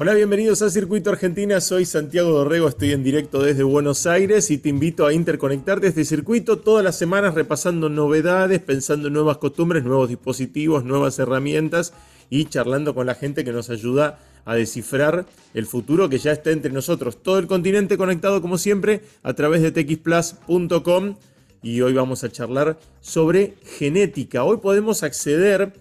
Hola, bienvenidos a Circuito Argentina. Soy Santiago Dorrego, estoy en directo desde Buenos Aires y te invito a interconectarte este circuito todas las semanas repasando novedades, pensando en nuevas costumbres, nuevos dispositivos, nuevas herramientas y charlando con la gente que nos ayuda a descifrar el futuro que ya está entre nosotros. Todo el continente conectado como siempre a través de txplus.com y hoy vamos a charlar sobre genética. Hoy podemos acceder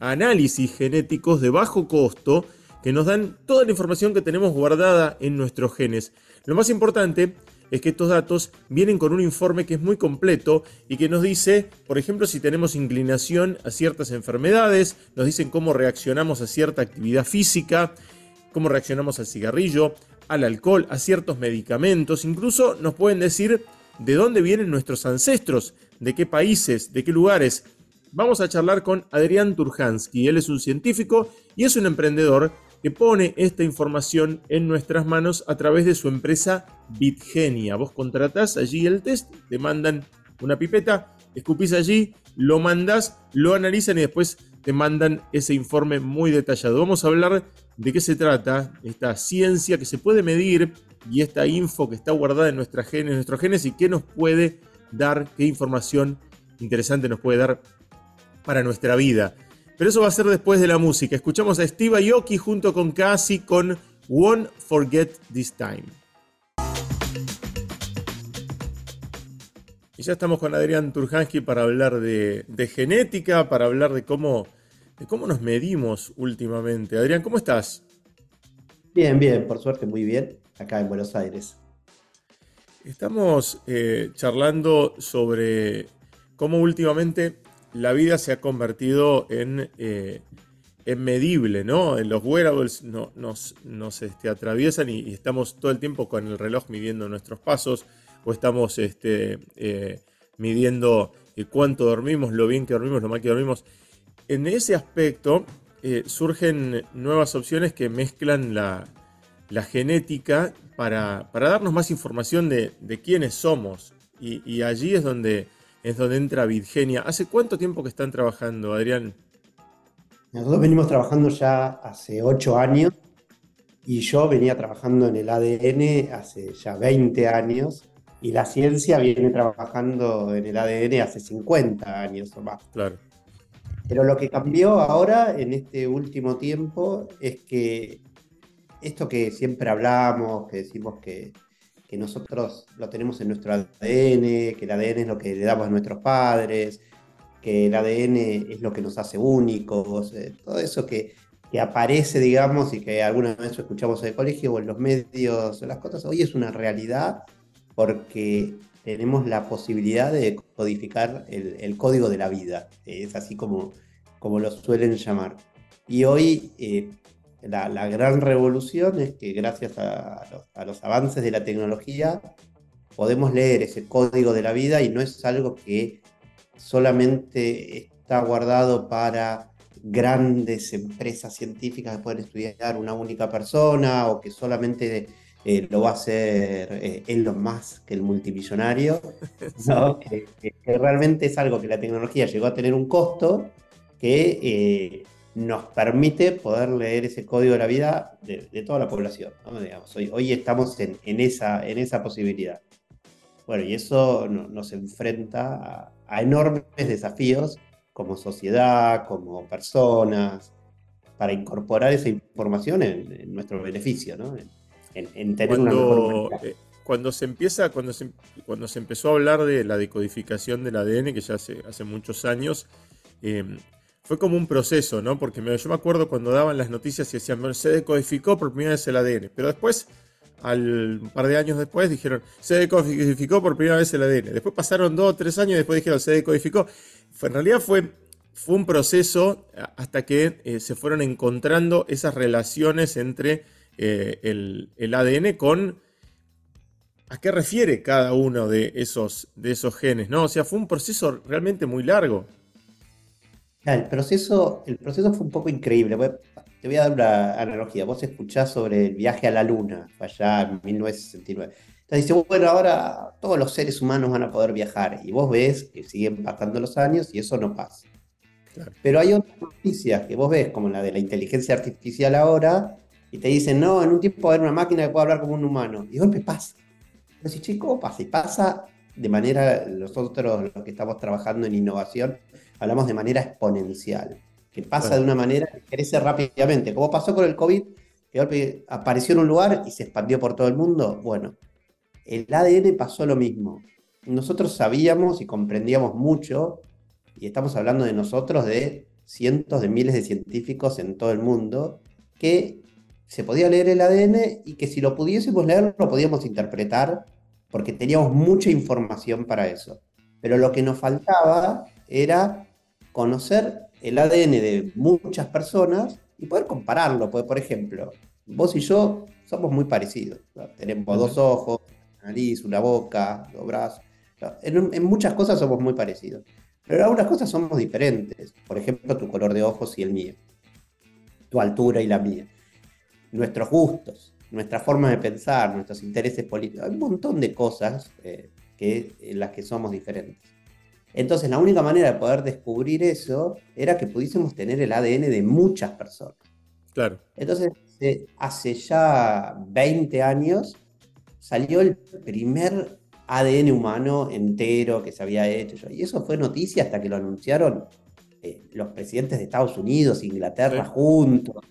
a análisis genéticos de bajo costo que nos dan toda la información que tenemos guardada en nuestros genes. Lo más importante es que estos datos vienen con un informe que es muy completo y que nos dice, por ejemplo, si tenemos inclinación a ciertas enfermedades, nos dicen cómo reaccionamos a cierta actividad física, cómo reaccionamos al cigarrillo, al alcohol, a ciertos medicamentos, incluso nos pueden decir de dónde vienen nuestros ancestros, de qué países, de qué lugares. Vamos a charlar con Adrián Turhansky, él es un científico y es un emprendedor que pone esta información en nuestras manos a través de su empresa Bitgenia. Vos contratás allí el test, te mandan una pipeta, escupís allí, lo mandas, lo analizan y después te mandan ese informe muy detallado. Vamos a hablar de qué se trata esta ciencia que se puede medir y esta info que está guardada en nuestras genes, nuestros genes y qué nos puede dar, qué información interesante nos puede dar para nuestra vida. Pero eso va a ser después de la música. Escuchamos a Steve Aoki junto con Cassie con Won't Forget This Time. Y ya estamos con Adrián Turhansky para hablar de, genética, para hablar de cómo, de cómo nos medimos últimamente. Adrián, ¿cómo estás? Bien, bien, por suerte muy bien, acá en Buenos Aires. Estamos eh, charlando sobre cómo últimamente la vida se ha convertido en, eh, medible, ¿no? En los wearables no, nos, nos este, atraviesan y, estamos todo el tiempo con el reloj midiendo nuestros pasos o estamos este, eh, midiendo eh, cuánto dormimos, lo bien que dormimos, lo mal que dormimos. En ese aspecto surgen nuevas opciones que mezclan la, genética para, darnos más información de, quiénes somos. y allí es donde es donde entra Virgenia. ¿Hace cuánto tiempo que están trabajando, Adrián? Nosotros venimos trabajando ya hace ocho años y yo venía trabajando en el ADN hace ya 20 años y la ciencia viene trabajando en el ADN hace 50 años o más. Claro. Pero lo que cambió ahora en este último tiempo es que esto que siempre hablamos, que decimos que que nosotros lo tenemos en nuestro ADN, que el ADN es lo que le damos a nuestros padres, que el ADN es lo que nos hace únicos, eh, todo eso que, que, aparece, digamos, y que alguna vez escuchamos en el colegio o en los medios, las cosas, hoy es una realidad porque tenemos la posibilidad de codificar el, código de la vida, es así como, como lo suelen llamar. Y hoy eh, la, gran revolución es que gracias a los, avances de la tecnología podemos leer ese código de la vida y no es algo que solamente está guardado para grandes empresas científicas que pueden estudiar una única persona o que solamente eh, lo va a hacer eh, Elon Musk, el multimillonario, que, realmente es algo que la tecnología llegó a tener un costo que eh, nos permite poder leer ese código de la vida de, toda la población. hoy, hoy, estamos en, esa, en esa posibilidad. Bueno, y eso nos enfrenta a, enormes desafíos como sociedad, como personas, para incorporar esa información en, nuestro beneficio, ¿no? en, tener cuando, una eh, cuando se empieza, cuando se, cuando se empezó a hablar de la decodificación del ADN, que ya hace, hace muchos años, eh, fue como un proceso, ¿no? Porque yo me acuerdo cuando daban las noticias y decían, bueno, se decodificó por primera vez el ADN, pero después, al un par de años después, dijeron, se decodificó por primera vez el ADN. Después pasaron dos o tres años y después dijeron, se decodificó. en realidad fue, fue un proceso hasta que eh, se fueron encontrando esas relaciones entre eh, el, el, ADN con a qué refiere cada uno de esos, de esos genes, ¿no? O sea, fue un proceso realmente muy largo. El proceso, el proceso fue un poco increíble. Te voy a dar una analogía. Vos escuchás sobre el viaje a la Luna, allá en 1969. Entonces dice, bueno, ahora todos los seres humanos van a poder viajar. Y vos ves que siguen pasando los años y eso no pasa. Pero hay otras noticias que vos ves, como la de la inteligencia artificial ahora, y te dicen, no, en un tiempo va a haber una máquina que pueda hablar como un humano. Y de golpe pasa. Pero si, che, ¿cómo pasa? Y pasa de manera, nosotros los que estamos trabajando en innovación, hablamos de manera exponencial, que pasa de una manera que crece rápidamente, como pasó con el COVID, que apareció en un lugar y se expandió por todo el mundo. Bueno, el ADN pasó lo mismo. Nosotros sabíamos y comprendíamos mucho, y estamos hablando de nosotros, de cientos de miles de científicos en todo el mundo, que se podía leer el ADN y que si lo pudiésemos leer lo podíamos interpretar porque teníamos mucha información para eso. Pero lo que nos faltaba era conocer el ADN de muchas personas y poder compararlo. Porque, por ejemplo, vos y yo somos muy parecidos. Tenemos dos ojos, una nariz, una boca, dos brazos. En, muchas cosas somos muy parecidos. Pero en algunas cosas somos diferentes. Por ejemplo, tu color de ojos y el mío. Tu altura y la mía. Nuestros gustos nuestra forma de pensar, nuestros intereses políticos, hay un montón de cosas eh, que, en las que somos diferentes. Entonces, la única manera de poder descubrir eso era que pudiésemos tener el ADN de muchas personas. Claro. Entonces, eh, hace ya 20 años salió el primer ADN humano entero que se había hecho. Y eso fue noticia hasta que lo anunciaron eh, los presidentes de Estados Unidos, Inglaterra juntos.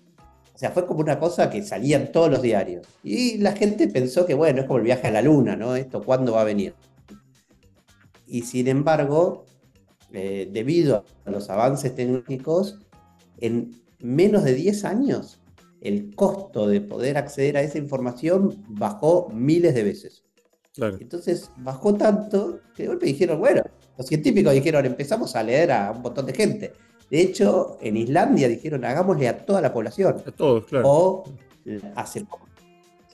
O sea, fue como una cosa que salía en todos los diarios. Y la gente pensó que, bueno, es como el viaje a la luna, ¿no? Esto, ¿cuándo va a venir? Y sin embargo, eh, debido a los avances tecnológicos, en menos de 10 años, el costo de poder acceder a esa información bajó miles de veces. Entonces bajó tanto que de golpe dijeron, bueno, los científicos dijeron, empezamos a leer a un montón de gente. De hecho, en Islandia dijeron, hagámosle a toda la población. A todos, claro. O hace poco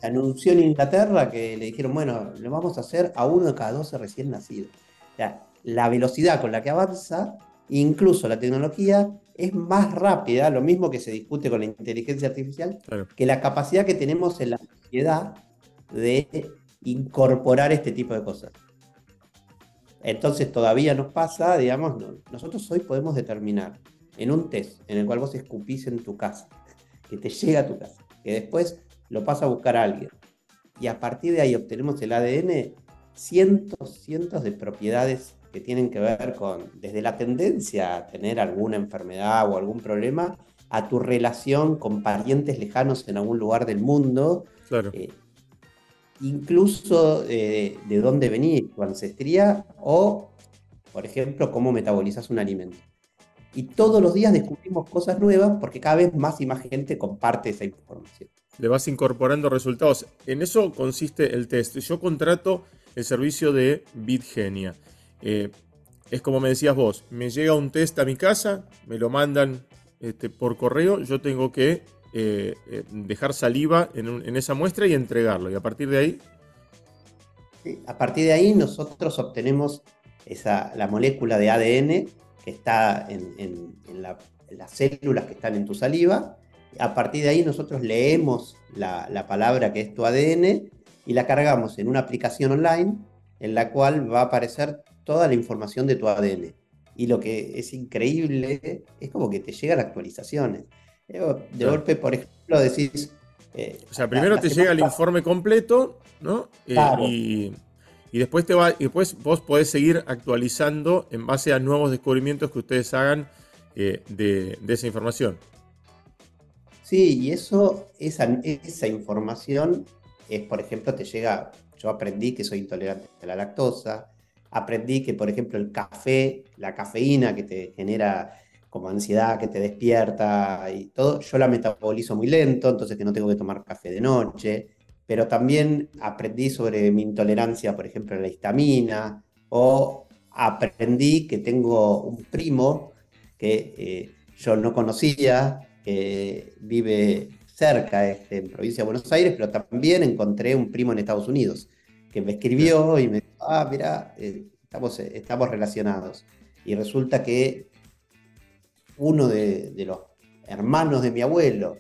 se anunció en Inglaterra que le dijeron, bueno, lo vamos a hacer a uno de cada 12 recién nacidos. Sea, la velocidad con la que avanza, incluso la tecnología, es más rápida, lo mismo que se discute con la inteligencia artificial, que la capacidad que tenemos en la sociedad de incorporar este tipo de cosas. Entonces todavía nos pasa, digamos, nosotros hoy podemos determinar en un test en el cual vos escupís en tu casa, que te llega a tu casa, que después lo pasa a buscar a alguien, y a partir de ahí obtenemos el ADN, cientos, cientos de propiedades que tienen que ver con, desde la tendencia a tener alguna enfermedad o algún problema, a tu relación con parientes lejanos en algún lugar del mundo, claro. Eh, incluso eh, de dónde venís, tu ancestría o, por ejemplo, cómo metabolizas un alimento. Y todos los días descubrimos cosas nuevas porque cada vez más y más gente comparte esa información. Le vas incorporando resultados. En eso consiste el test. Yo contrato el servicio de Bitgenia. Eh, es como me decías vos, me llega un test a mi casa, me lo mandan este, por correo, yo tengo que eh, eh, dejar saliva en, esa muestra y entregarlo. Y a partir de ahí... a partir de ahí nosotros obtenemos esa, la molécula de ADN que está en, las células que están en tu saliva. A partir de ahí nosotros leemos la, la palabra que es tu ADN y la cargamos en una aplicación online en la cual va a aparecer toda la información de tu ADN. Y lo que es increíble es como que te llegan actualizaciones. De golpe, por ejemplo, decís... Eh, o sea, primero te llega el informe completo, ¿no? Eh, y, después, te va, y después vos podés seguir actualizando en base a nuevos descubrimientos que ustedes hagan eh, de, esa información. Sí, y eso, esa, esa información es, por ejemplo, te llega, yo aprendí que soy intolerante a la lactosa, aprendí que, por ejemplo, el café, la cafeína que te genera como ansiedad que te despierta y todo, yo la metabolizo muy lento, entonces que no tengo que tomar café de noche, pero también aprendí sobre mi intolerancia, por ejemplo, a la histamina, o aprendí que tengo un primo que eh, yo no conocía, que vive cerca, este, en provincia de Buenos Aires, pero también encontré un primo en Estados Unidos, que me escribió y me dijo, ah, mira, eh, estamos, estamos relacionados. Y resulta que uno de, los hermanos de mi abuelo,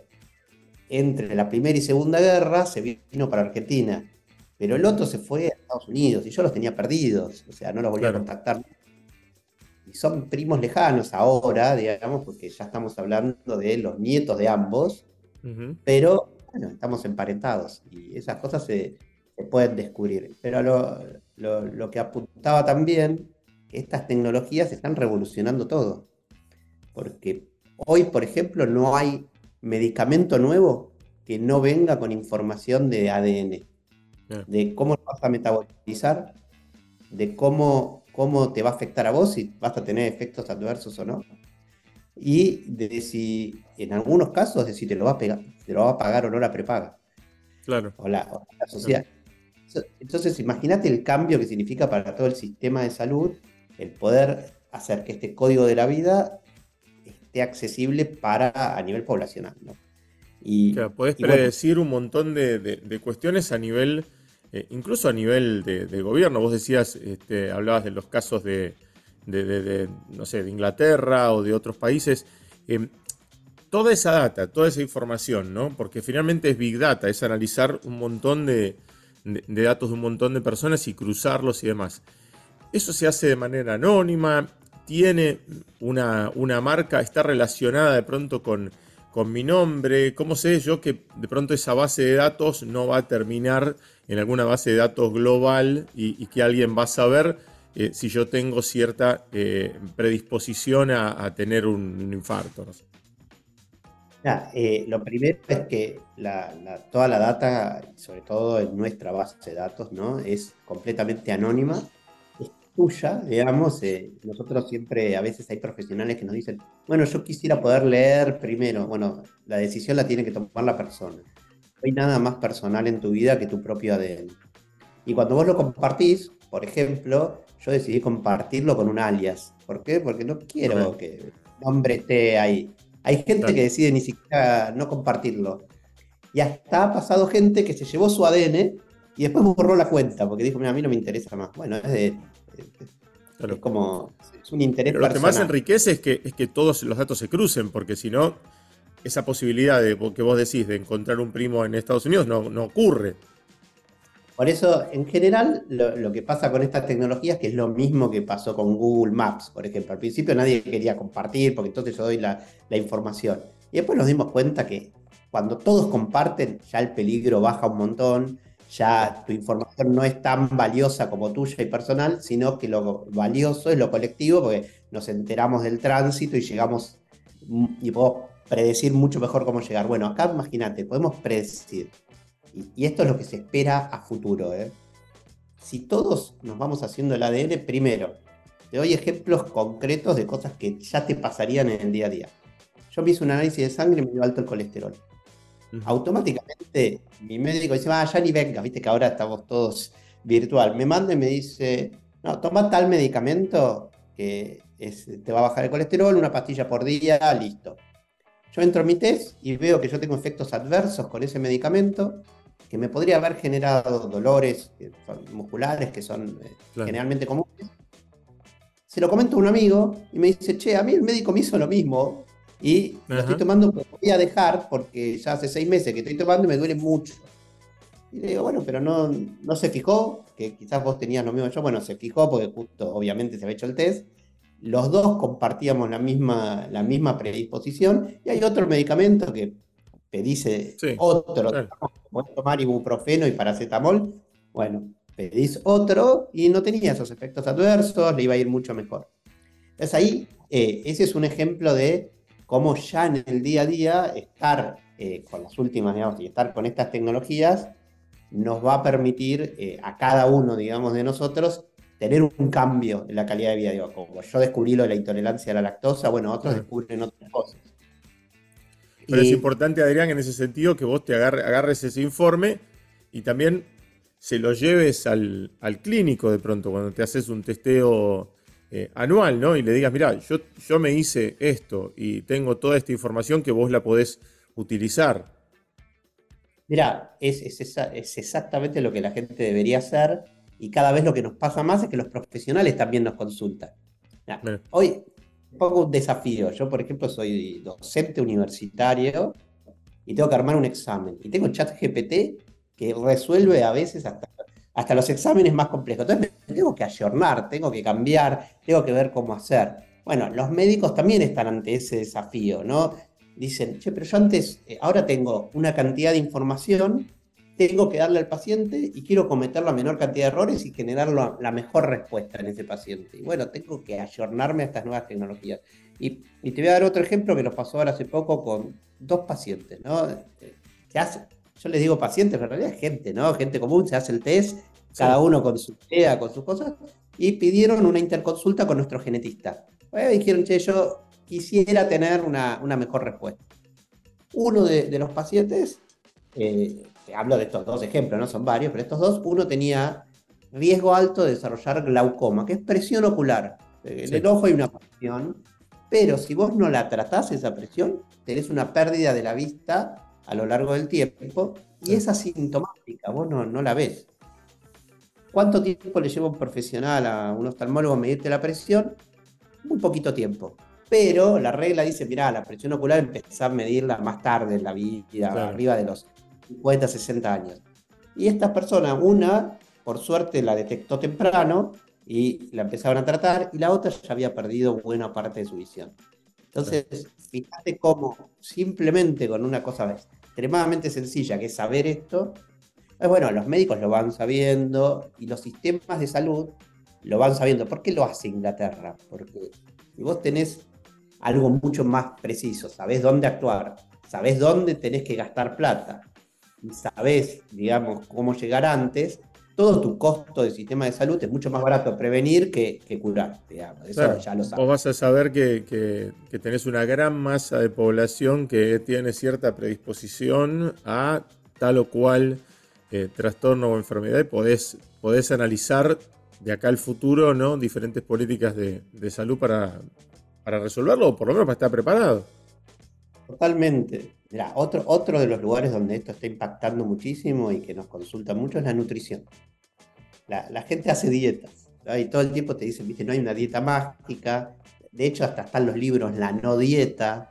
entre la Primera y Segunda Guerra, se vino para Argentina. Pero el otro se fue a Estados Unidos y yo los tenía perdidos, o sea, no los volví a contactar. Y son primos lejanos ahora, digamos, porque ya estamos hablando de los nietos de ambos, pero bueno, estamos emparentados y esas cosas se, pueden descubrir. Pero lo, que apuntaba también, que estas tecnologías están revolucionando todo. Porque hoy, por ejemplo, no hay medicamento nuevo que no venga con información de ADN, de cómo lo vas a metabolizar, de cómo, cómo te va a afectar a vos, si vas a tener efectos adversos o no y de si, en algunos casos, de si te lo va a, pegar, te lo va a pagar o no la prepaga. Claro. O la, sociedad. Entonces, imagínate el cambio que significa para todo el sistema de salud el poder hacer que este código de la vida esté accesible para a nivel poblacional. ¿no? Y, claro, podés predecir un montón de, cuestiones a nivel, eh, incluso a nivel de, gobierno. Vos decías, este, hablabas de los casos de, de, no sé, de Inglaterra o de otros países. Eh, toda esa data, toda esa información, ¿no? Porque finalmente es Big Data, es analizar un montón de, datos de un montón de personas y cruzarlos y demás. Eso se hace de manera anónima, tiene una, marca, está relacionada de pronto con, con mi nombre. ¿Cómo sé yo que de pronto esa base de datos no va a terminar en alguna base de datos global y que alguien va a saber? Eh, si yo tengo cierta eh, predisposición a, tener un, infarto. Eh, lo primero es que toda la data, sobre todo en nuestra base de datos, ¿no? es completamente anónima, es tuya, digamos. nosotros siempre, a veces hay profesionales que nos dicen, bueno, yo quisiera poder leer primero. Bueno, la decisión la tiene que tomar la persona. No hay nada más personal en tu vida que tu propio ADN. Y cuando vos lo compartís, por ejemplo, yo decidí compartirlo con un alias. ¿Por qué? Porque no quiero que el nombre esté ahí. Hay gente que decide ni siquiera no compartirlo. Y hasta ha pasado gente que se llevó su ADN y después borró la cuenta porque dijo, mira, a mí no me interesa más. Bueno, es de... Es como... Es un interés Pero Lo que más enriquece es que, es que todos los datos se crucen, porque si no, esa posibilidad de que vos decís de encontrar un primo en Estados Unidos no, no ocurre. Por eso, en general, lo, que pasa con estas tecnologías, que es lo mismo que pasó con Google Maps, por ejemplo. Al principio nadie quería compartir, porque entonces yo doy la, información. Y después nos dimos cuenta que cuando todos comparten, ya el peligro baja un montón, ya tu información no es tan valiosa como tuya y personal, sino que lo valioso es lo colectivo, porque nos enteramos del tránsito y llegamos y podemos predecir mucho mejor cómo llegar. Bueno, acá imagínate, podemos predecir y, esto es lo que se espera a futuro, ¿eh? si todos nos vamos haciendo el ADN, primero, te doy ejemplos concretos de cosas que ya te pasarían en el día a día. Yo me hice un análisis de sangre y me dio alto el colesterol. Automáticamente mi médico dice, ah, ya ni venga, viste que ahora estamos todos virtual. Me manda y me dice, no, toma tal medicamento que te va a bajar el colesterol, una pastilla por día, listo. Yo entro en mi test y veo que yo tengo efectos adversos con ese medicamento que me podría haber generado dolores musculares que son eh, generalmente comunes. Se lo comento a un amigo y me dice, che, a mí el médico me hizo lo mismo y lo estoy tomando, pero voy a dejar porque ya hace seis meses que estoy tomando y me duele mucho. Y le digo, bueno, pero no, no se fijó, que quizás vos tenías lo mismo yo, bueno, se fijó porque justo obviamente se había hecho el test. Los dos compartíamos la misma, la misma predisposición y hay otro medicamento que pedís otro, claro. tomar ibuprofeno y paracetamol, bueno, pedís otro y no tenía esos efectos adversos, le iba a ir mucho mejor. Entonces ahí, eh, ese es un ejemplo de cómo ya en el día a día estar eh, con las últimas, digamos, y estar con estas tecnologías nos va a permitir eh, a cada uno, digamos, de nosotros tener un cambio en la calidad de vida. Digo, como yo descubrí lo de la intolerancia a la lactosa, bueno, otros descubren otras cosas. Pero es importante, Adrián, en ese sentido, que vos te agarres ese informe y también se lo lleves al, clínico de pronto, cuando te haces un testeo eh, anual, ¿no? Y le digas, mira, yo, yo me hice esto y tengo toda esta información que vos la podés utilizar. Mira, es, es, exactamente lo que la gente debería hacer y cada vez lo que nos pasa más es que los profesionales también nos consultan. hoy, pongo un desafío. Yo, por ejemplo, soy docente universitario y tengo que armar un examen. Y tengo chat GPT que resuelve a veces hasta, hasta los exámenes más complejos. Entonces tengo que ayornar, tengo que cambiar, tengo que ver cómo hacer. Bueno, los médicos también están ante ese desafío, ¿no? dicen, che, pero yo antes, eh, ahora tengo una cantidad de información, tengo que darle al paciente y quiero cometer la menor cantidad de errores y generar la, mejor respuesta en ese paciente. Y bueno, tengo que ayornarme a estas nuevas tecnologías. Y, te voy a dar otro ejemplo que nos pasó ahora hace poco con dos pacientes, ¿no? Que hace, yo les digo pacientes, pero en realidad es gente, ¿no? Gente común, se hace el test, cada uno con su idea, con sus cosas, y pidieron una interconsulta con nuestro genetista. Bueno, dijeron, che, yo quisiera tener una, mejor respuesta. Uno de, los pacientes, eh, hablo de estos dos ejemplos, no son varios, pero estos dos, uno tenía riesgo alto de desarrollar glaucoma, que es presión ocular. En el ojo hay una presión, pero si vos no la tratás esa presión, tenés una pérdida de la vista a lo largo del tiempo y es asintomática, vos no, no la ves. ¿Cuánto tiempo le lleva un profesional a un oftalmólogo a medirte la presión? Muy poquito tiempo. Pero la regla dice, mira, la presión ocular empezás a medirla más tarde en la vida, arriba de los 50, 60 años. Y estas personas, una, por suerte, la detectó temprano y la empezaron a tratar, y la otra ya había perdido buena parte de su visión. Entonces, fíjate cómo simplemente con una cosa extremadamente sencilla, que es saber esto, pues bueno, los médicos lo van sabiendo y los sistemas de salud lo van sabiendo. ¿Por qué lo hace Inglaterra? Porque si vos tenés algo mucho más preciso, sabés dónde actuar, sabés dónde tenés que gastar plata, y sabés, digamos, cómo llegar antes, todo tu costo de sistema de salud es mucho más barato prevenir que, curar, digamos. Eso ya lo sabes. Vos vas a saber que, tenés una gran masa de población que tiene cierta predisposición a tal o cual eh, trastorno o enfermedad y podés, podés analizar de acá al futuro ¿no? diferentes políticas de, salud para, para resolverlo o por lo menos para estar preparado. Totalmente. Mira, otro, otro de los lugares donde esto está impactando muchísimo y que nos consulta mucho es la nutrición. La, gente hace dietas y todo el tiempo te dicen, viste, no hay una dieta mágica. De hecho, hasta están los libros La no dieta.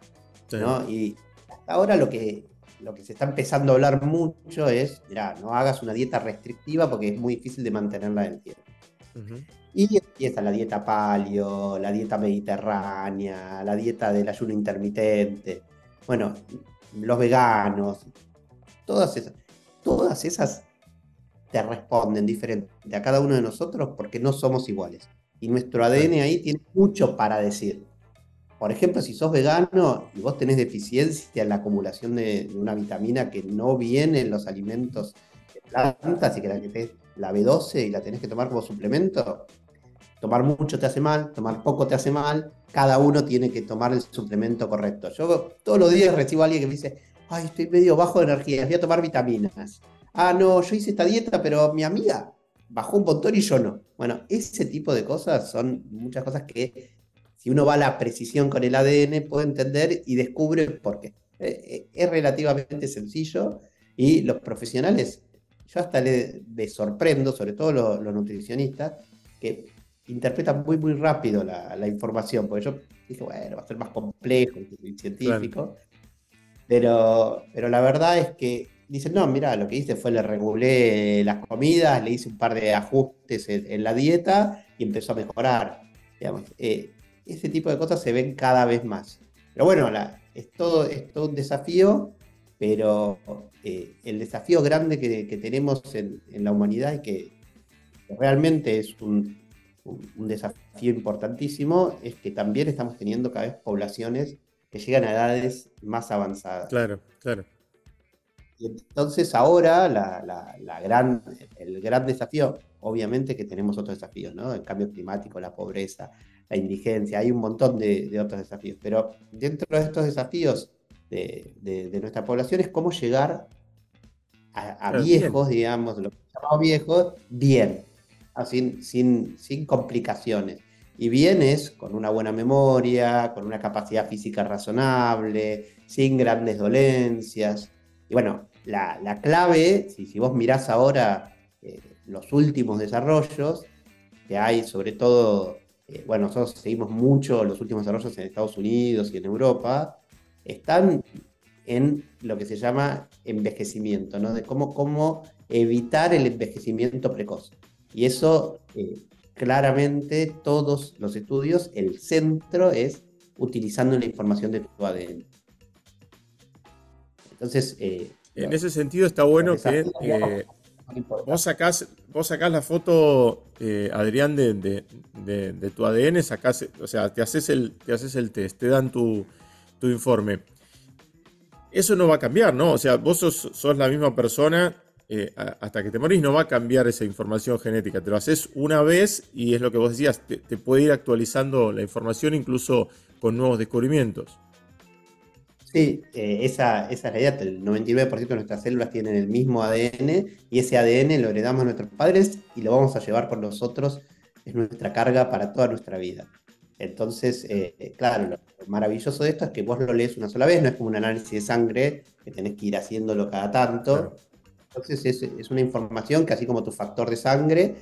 ¿no? Y hasta ahora lo que, lo que se está empezando a hablar mucho es, mira, no hagas una dieta restrictiva porque es muy difícil de mantenerla en el tiempo. Y está la dieta palio, la dieta mediterránea, la dieta del ayuno intermitente. Bueno, los veganos, todas esas, todas esas te responden diferente a cada uno de nosotros porque no somos iguales. Y nuestro ADN ahí tiene mucho para decir. Por ejemplo, si sos vegano y vos tenés deficiencia en la acumulación de, una vitamina que no viene en los alimentos de plantas y que la, que la B12 y la tenés que tomar como suplemento, tomar mucho te hace mal, tomar poco te hace mal, cada uno tiene que tomar el suplemento correcto. Yo todos los días recibo a alguien que me dice, ay, estoy medio bajo de energía, voy a tomar vitaminas. Ah, no, yo hice esta dieta, pero mi amiga bajó un montón y yo no. Bueno, ese tipo de cosas son muchas cosas que si uno va a la precisión con el ADN puede entender y descubre por qué. Eh, eh, es relativamente sencillo y los profesionales, yo hasta les, sorprendo, sobre todo los, los nutricionistas, que interpreta muy, muy rápido la, información, porque yo dije, bueno, va a ser más complejo el científico, pero, pero la verdad es que dicen, no, mira, lo que hice fue le regulé las comidas, le hice un par de ajustes en, la dieta y empezó a mejorar. Digamos, eh, ese tipo de cosas se ven cada vez más. Pero bueno, es, todo, es todo un desafío, pero eh, el desafío grande que, tenemos en, en, la humanidad y que realmente es un, un desafío importantísimo es que también estamos teniendo cada vez poblaciones que llegan a edades más avanzadas. Claro, claro. Y entonces ahora la, gran, el gran desafío, obviamente que tenemos otros desafíos, ¿no? El cambio climático, la pobreza, la indigencia, hay un montón de, otros desafíos, pero dentro de estos desafíos de, nuestra población es cómo llegar a, viejos, digamos, lo que llamamos viejos, bien, sin, sin, complicaciones. Y vienes con una buena memoria, con una capacidad física razonable, sin grandes dolencias. Y bueno, la, la clave, si, si, vos mirás ahora eh, los últimos desarrollos que hay, sobre todo, eh, bueno, nosotros seguimos mucho los últimos desarrollos en Estados Unidos y en Europa, están en lo que se llama envejecimiento, ¿no? De cómo, cómo evitar el envejecimiento precoz. Y eso, eh, claramente, todos los estudios, el centro es utilizando la información de tu ADN. Entonces... Eh, en ese sentido está bueno que eh, vos, sacás, vos sacás la foto, Adrián, de, tu ADN, sacás, o sea, te haces el, te haces el test, te dan tu, informe. Eso no va a cambiar, ¿no? O sea, vos sos, la misma persona hasta que te morís, no va a cambiar esa información genética. Te lo haces una vez y es lo que vos decías, te, te puede ir actualizando la información incluso con nuevos descubrimientos. Sí, eh, esa, esa, es la idea. El 99% de nuestras células tienen el mismo ADN y ese ADN lo heredamos a nuestros padres y lo vamos a llevar por nosotros. Es nuestra carga para toda nuestra vida. Entonces, eh, eh, claro, lo maravilloso de esto es que vos lo lees una sola vez, no es como un análisis de sangre que tenés que ir haciéndolo cada tanto. Entonces, es, es, una información que así como tu factor de sangre,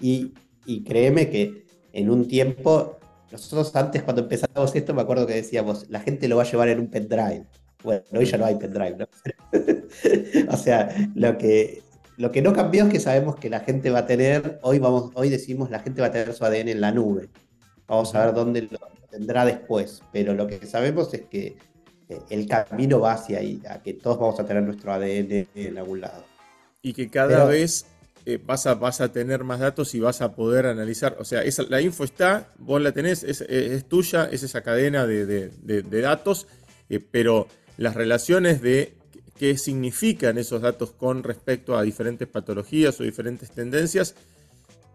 y, y créeme que en un tiempo nosotros antes cuando empezamos esto me acuerdo que decíamos, la gente lo va a llevar en un pendrive. Bueno, hoy ya no hay pendrive, ¿no? o sea, lo que, lo que no cambió es que sabemos que la gente va a tener, hoy, vamos, hoy decimos la gente va a tener su ADN en la nube. Vamos a ver dónde lo tendrá después, pero lo que sabemos es que el camino va hacia ahí, a que todos vamos a tener nuestro ADN en algún lado. Y que cada vez eh, vas, a, vas a tener más datos y vas a poder analizar. O sea, esa, la info está, vos la tenés, es, tuya, es esa cadena de, datos, eh, pero las relaciones de qué significan esos datos con respecto a diferentes patologías o diferentes tendencias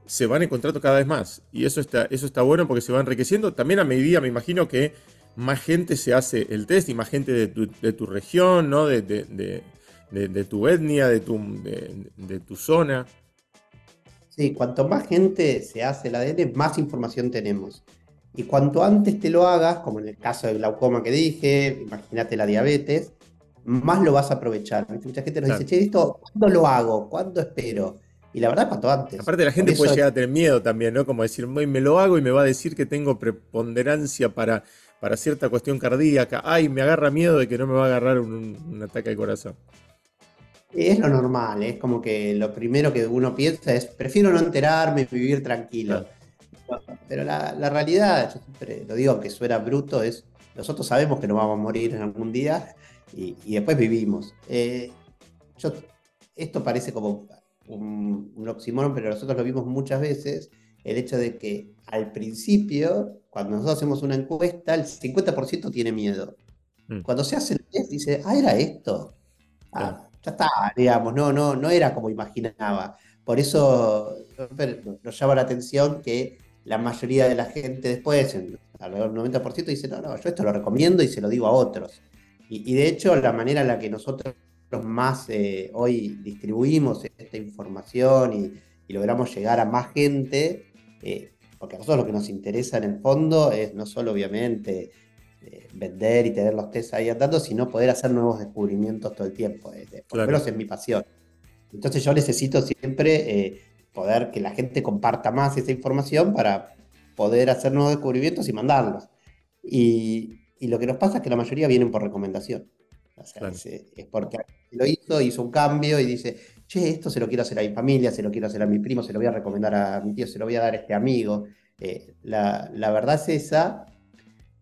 se van encontrando cada vez más. Y eso está, eso está bueno porque se va enriqueciendo. También a medida, me imagino que más gente se hace el test y más gente de tu, de tu región, ¿no? de, de, tu etnia, de tu, de, tu zona. Sí, cuanto más gente se hace el ADN, más información tenemos. Y cuanto antes te lo hagas, como en el caso del glaucoma que dije, imagínate la diabetes, más lo vas a aprovechar. Mucha gente nos dice, che, esto, ¿cuándo lo hago? ¿Cuándo espero? Y la verdad, cuanto antes. Aparte, la gente puede llegar a tener miedo también, ¿no? Como decir, me lo hago y me va a decir que tengo preponderancia para, para cierta cuestión cardíaca. Ay, me agarra miedo de que no me va a agarrar un, un ataque al corazón. Es lo normal, es como que lo primero que uno piensa es, prefiero no enterarme y vivir tranquilo. Pero la, realidad, yo siempre lo digo, que suena bruto, es, nosotros sabemos que nos vamos a morir en algún día y, después vivimos. Eh, esto parece como un, un oxímoron, pero nosotros lo vimos muchas veces, el hecho de que al principio, cuando nosotros hacemos una encuesta, el 50% tiene miedo. Mm. Cuando se hace el test, dice, ah, era esto. Ah, ya está, digamos, no, no, no era como imaginaba. Por eso nos llama la atención que la mayoría de la gente después, alrededor del 90%, dice, no, no, yo esto lo recomiendo y se lo digo a otros. Y, de hecho, la manera en la que nosotros más eh, hoy distribuimos esta información y, logramos llegar a más gente, eh, porque a nosotros lo que nos interesa en el fondo es no solo obviamente eh, vender y tener los test ahí andando, sino poder hacer nuevos descubrimientos todo el tiempo. Eh, por lo menos es mi pasión. Entonces yo necesito siempre eh, poder que la gente comparta más esa información para poder hacer nuevos descubrimientos y mandarlos. Y, lo que nos pasa es que la mayoría vienen por recomendación. es, porque lo hizo, hizo un cambio y dice, che, esto se lo quiero hacer a mi familia, se lo quiero hacer a mi primo, se lo voy a recomendar a mi tío, se lo voy a dar a este amigo. la, la, verdad es esa,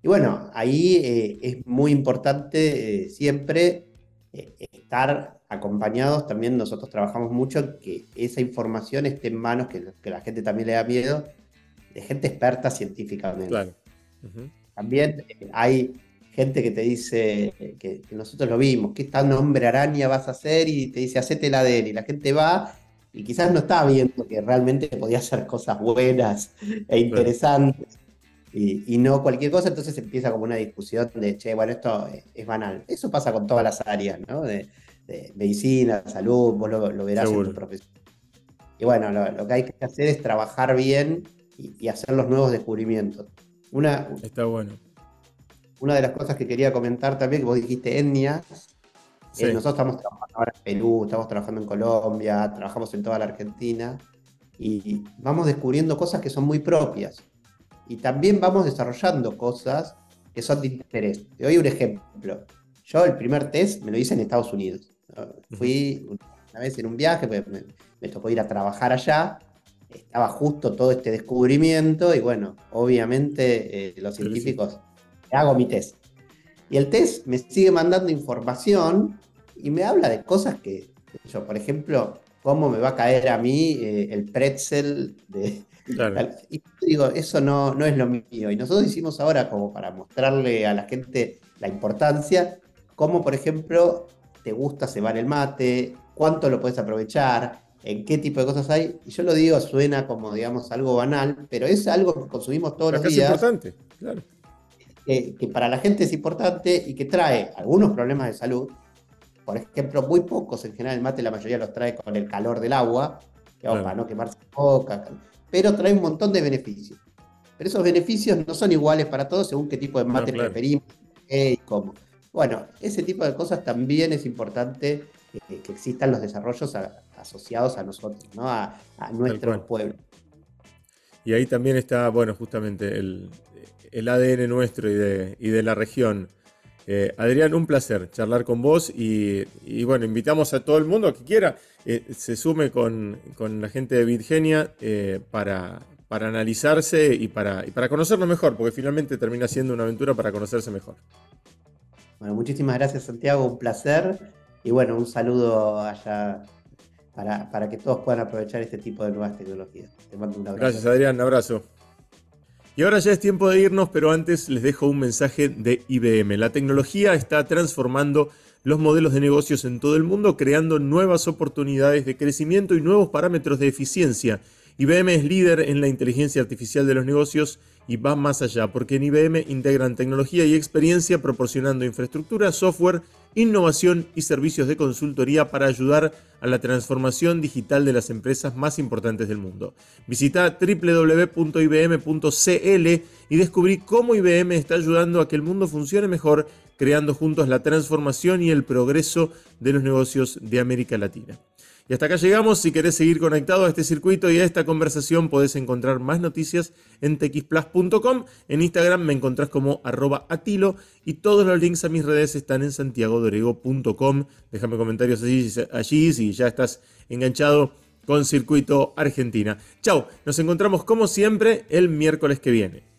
y bueno, ahí eh, es muy importante eh, siempre eh, estar acompañados. También nosotros trabajamos mucho que esa información esté en manos, que, que la gente también le da miedo, de gente experta científicamente. Claro. También hay gente que te dice, que, nosotros lo vimos, ¿qué tal hombre araña vas a hacer? Y te dice, hacete la de él. Y la gente va y quizás no está viendo que realmente podía hacer cosas buenas e interesantes y, no cualquier cosa, entonces empieza como una discusión de, che, bueno, esto es, banal. Eso pasa con todas las áreas, ¿no? De, medicina, salud, vos lo, verás en tu profesión. Y bueno, lo, que hay que hacer es trabajar bien y, hacer los nuevos descubrimientos. Una, Está bueno. Una de las cosas que quería comentar también, que vos dijiste etnias, eh, nosotros estamos trabajando ahora en Perú, estamos trabajando en Colombia, trabajamos en toda la Argentina y vamos descubriendo cosas que son muy propias y también vamos desarrollando cosas que son de interés. Te doy un ejemplo. Yo el primer test me lo hice en Estados Unidos. Fui una vez en un viaje, pues, me, tocó ir a trabajar allá, estaba justo todo este descubrimiento y bueno, obviamente eh, los científicos, hago mi test. Y el test me sigue mandando información y me habla de cosas que, yo, por ejemplo, cómo me va a caer a mí eh, el pretzel de... Y digo, eso no, no es lo mío. Y nosotros hicimos ahora como para mostrarle a la gente la importancia, cómo, por ejemplo, te gusta cebar el mate, cuánto lo puedes aprovechar, en qué tipo de cosas hay. Y yo lo digo, suena como, digamos, algo banal, pero es algo que consumimos todos los días. Es importante, claro. Que para la gente es importante y que trae algunos problemas de salud, por ejemplo, muy pocos en general el mate, la mayoría los trae con el calor del agua, que para no quemarse la boca, pero trae un montón de beneficios. Pero esos beneficios no son iguales para todos según qué tipo de mate preferimos y cómo. Bueno, ese tipo de cosas también es importante que existan los desarrollos asociados a nosotros, ¿no? a, nuestro pueblo. Y ahí también está, bueno, justamente el, ADN nuestro y de, y de la región. Eh, Adrián, un placer charlar con vos y, bueno, invitamos a todo el mundo que quiera, eh, se sume con, la gente de Bitgenia eh, para, para analizarse y para, y para conocerlo mejor, porque finalmente termina siendo una aventura para conocerse mejor. Bueno, muchísimas gracias Santiago, un placer y bueno, un saludo allá para, para que todos puedan aprovechar este tipo de nuevas tecnologías. Te mando un abrazo. Gracias Adrián, un abrazo. Y ahora ya es tiempo de irnos, pero antes les dejo un mensaje de IBM. La tecnología está transformando los modelos de negocios en todo el mundo, creando nuevas oportunidades de crecimiento y nuevos parámetros de eficiencia. IBM es líder en la inteligencia artificial de los negocios y va más allá, porque en IBM integran tecnología y experiencia proporcionando infraestructura, software, innovación y servicios de consultoría para ayudar a la transformación digital de las empresas más importantes del mundo. Visita www.ibm.cl y descubrí cómo IBM está ayudando a que el mundo funcione mejor, creando juntos la transformación y el progreso de los negocios de América Latina. Y hasta acá llegamos. Si querés seguir conectado a este circuito y a esta conversación, podés encontrar más noticias en txplus.com. En Instagram me encontrás como arroba atilo y todos los links a mis redes están en santiagodorego.com. Déjame comentarios allí, allí si ya estás enganchado con Circuito Argentina. Chao, nos encontramos como siempre el miércoles que viene.